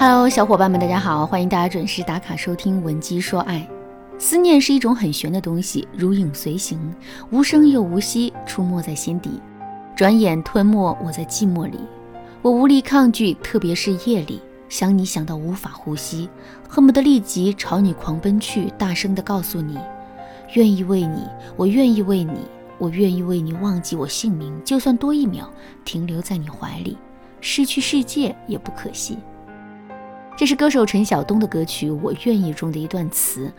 Hello，小伙伴们，大家好，欢迎大家准时打卡收听《闻鸡说爱》。思念是一种很玄的东西，如影随形，无声又无息，出没在心底，转眼吞没我在寂寞里。我无力抗拒，特别是夜里，想你想到无法呼吸，恨不得立即朝你狂奔去，大声的告诉你，愿意为你，我愿意为你，我愿意为你忘记我姓名，就算多一秒停留在你怀里，失去世界也不可惜。这是歌手陈晓东的歌曲《我愿意》中的一段词，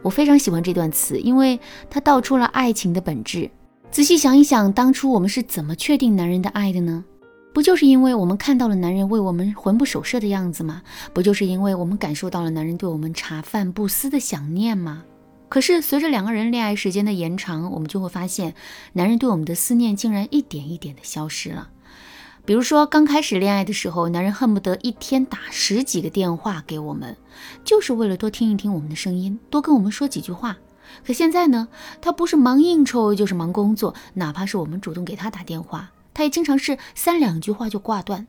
我非常喜欢这段词，因为它道出了爱情的本质。仔细想一想，当初我们是怎么确定男人的爱的呢？不就是因为我们看到了男人为我们魂不守舍的样子吗？不就是因为我们感受到了男人对我们茶饭不思的想念吗？可是随着两个人恋爱时间的延长，我们就会发现，男人对我们的思念竟然一点一点的消失了。比如说刚开始恋爱的时候，男人恨不得一天打十几个电话给我们，就是为了多听一听我们的声音，多跟我们说几句话。可现在呢，他不是忙应酬，就是忙工作，哪怕是我们主动给他打电话。他也经常是三两句话就挂断。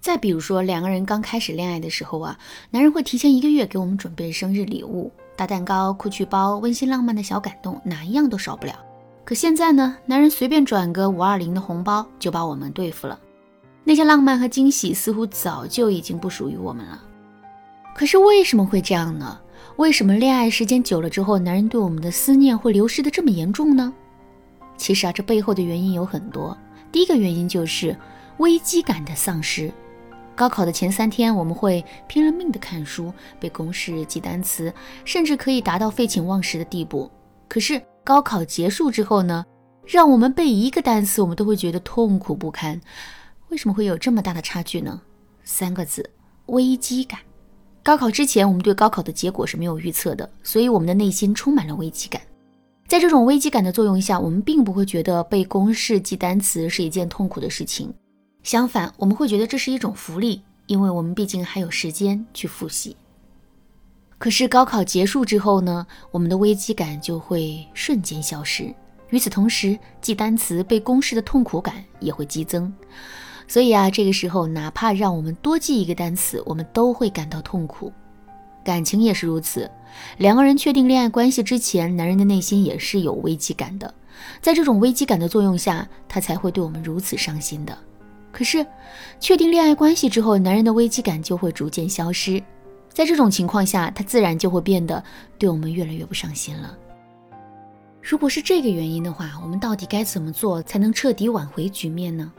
再比如说，两个人刚开始恋爱的时候啊，男人会提前一个月给我们准备生日礼物，大蛋糕、酷趣包、温馨浪漫的小感动，哪一样都少不了。可现在呢，男人随便转个五二零的红包就把我们对付了，那些浪漫和惊喜似乎早就已经不属于我们了。可是为什么会这样呢？为什么恋爱时间久了之后，男人对我们的思念会流失的这么严重呢？其实啊，这背后的原因有很多。第一个原因就是危机感的丧失。高考的前三天，我们会拼了命的看书、背公式、记单词，甚至可以达到废寝忘食的地步。可是高考结束之后呢，让我们背一个单词，我们都会觉得痛苦不堪。为什么会有这么大的差距呢？三个字：危机感。高考之前，我们对高考的结果是没有预测的，所以我们的内心充满了危机感。在这种危机感的作用下，我们并不会觉得背公式、记单词是一件痛苦的事情，相反，我们会觉得这是一种福利，因为我们毕竟还有时间去复习。可是高考结束之后呢，我们的危机感就会瞬间消失，与此同时，记单词、背公式的痛苦感也会激增。所以啊，这个时候哪怕让我们多记一个单词，我们都会感到痛苦。感情也是如此，两个人确定恋爱关系之前，男人的内心也是有危机感的，在这种危机感的作用下，他才会对我们如此伤心的。可是，确定恋爱关系之后，男人的危机感就会逐渐消失，在这种情况下，他自然就会变得对我们越来越不上心了。如果是这个原因的话，我们到底该怎么做才能彻底挽回局面呢？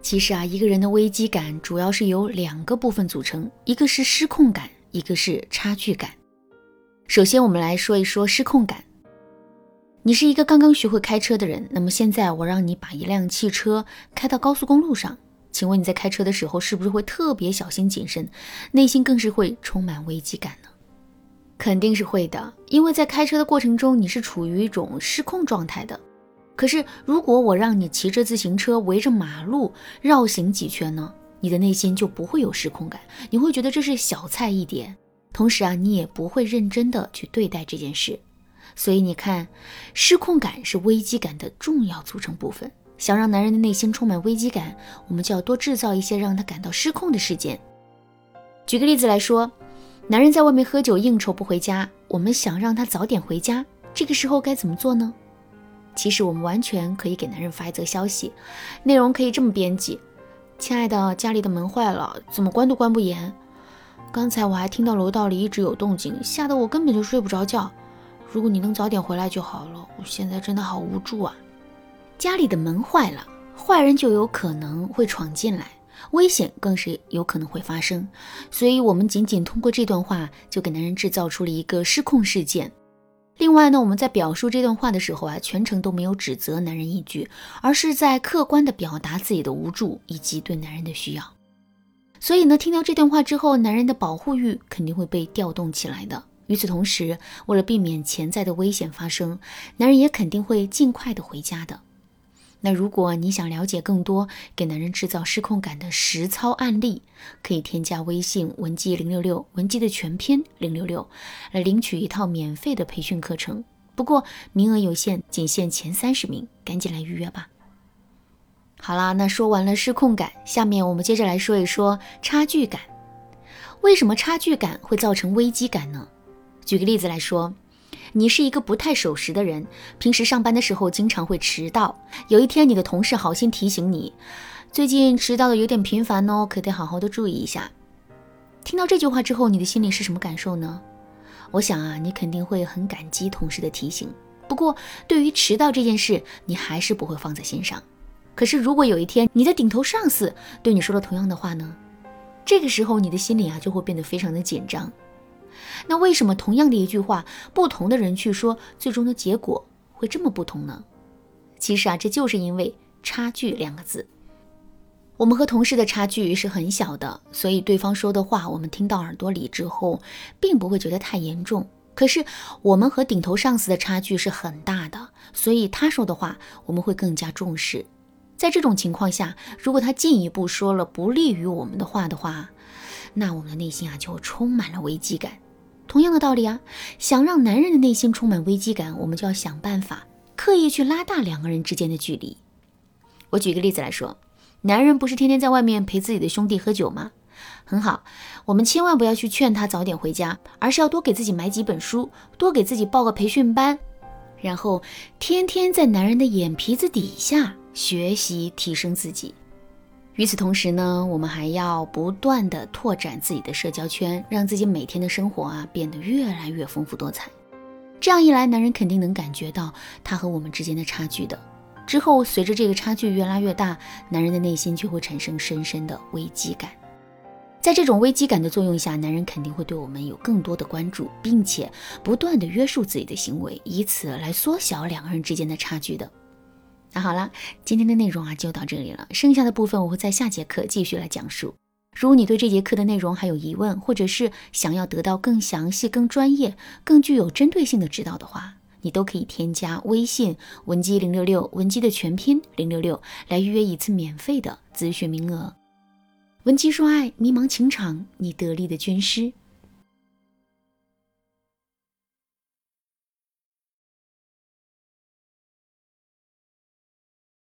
其实啊，一个人的危机感主要是由两个部分组成，一个是失控感。一个是差距感。首先，我们来说一说失控感。你是一个刚刚学会开车的人，那么现在我让你把一辆汽车开到高速公路上，请问你在开车的时候是不是会特别小心谨慎，内心更是会充满危机感呢？肯定是会的，因为在开车的过程中你是处于一种失控状态的。可是，如果我让你骑着自行车围着马路绕行几圈呢？你的内心就不会有失控感，你会觉得这是小菜一碟，同时啊，你也不会认真的去对待这件事。所以你看，失控感是危机感的重要组成部分。想让男人的内心充满危机感，我们就要多制造一些让他感到失控的事件。举个例子来说，男人在外面喝酒应酬不回家，我们想让他早点回家，这个时候该怎么做呢？其实我们完全可以给男人发一则消息，内容可以这么编辑。亲爱的，家里的门坏了，怎么关都关不严。刚才我还听到楼道里一直有动静，吓得我根本就睡不着觉。如果你能早点回来就好了，我现在真的好无助啊！家里的门坏了，坏人就有可能会闯进来，危险更是有可能会发生。所以，我们仅仅通过这段话，就给男人制造出了一个失控事件。另外呢，我们在表述这段话的时候啊，全程都没有指责男人一句，而是在客观的表达自己的无助以及对男人的需要。所以呢，听到这段话之后，男人的保护欲肯定会被调动起来的。与此同时，为了避免潜在的危险发生，男人也肯定会尽快的回家的。那如果你想了解更多给男人制造失控感的实操案例，可以添加微信文姬零六六，文姬的全拼零六六，来领取一套免费的培训课程。不过名额有限，仅限前三十名，赶紧来预约吧。好啦，那说完了失控感，下面我们接着来说一说差距感。为什么差距感会造成危机感呢？举个例子来说，你是一个不太守时的人，平时上班的时候经常会迟到。有一天，你的同事好心提醒你，最近迟到的有点频繁哦，可得好好的注意一下。听到这句话之后，你的心里是什么感受呢？我想啊，你肯定会很感激同事的提醒。不过，对于迟到这件事，你还是不会放在心上。可是，如果有一天你的顶头上司对你说了同样的话呢？这个时候，你的心里啊就会变得非常的紧张。那为什么同样的一句话，不同的人去说，最终的结果会这么不同呢？其实啊，这就是因为“差距”两个字。我们和同事的差距是很小的，所以对方说的话，我们听到耳朵里之后，并不会觉得太严重。可是我们和顶头上司的差距是很大的，所以他说的话，我们会更加重视。在这种情况下，如果他进一步说了不利于我们的话的话，那我们的内心啊就充满了危机感。同样的道理啊，想让男人的内心充满危机感，我们就要想办法刻意去拉大两个人之间的距离。我举个例子来说，男人不是天天在外面陪自己的兄弟喝酒吗？很好，我们千万不要去劝他早点回家，而是要多给自己买几本书，多给自己报个培训班，然后天天在男人的眼皮子底下。学习提升自己，与此同时呢，我们还要不断的拓展自己的社交圈，让自己每天的生活啊变得越来越丰富多彩。这样一来，男人肯定能感觉到他和我们之间的差距的。之后，随着这个差距越拉越大，男人的内心就会产生深深的危机感。在这种危机感的作用下，男人肯定会对我们有更多的关注，并且不断的约束自己的行为，以此来缩小两个人之间的差距的。那好了，今天的内容啊就到这里了，剩下的部分我会在下节课继续来讲述。如果你对这节课的内容还有疑问，或者是想要得到更详细、更专业、更具有针对性的指导的话，你都可以添加微信文姬零六六，文姬的全拼零六六，来预约一次免费的咨询名额。文姬说爱，迷茫情场，你得力的军师。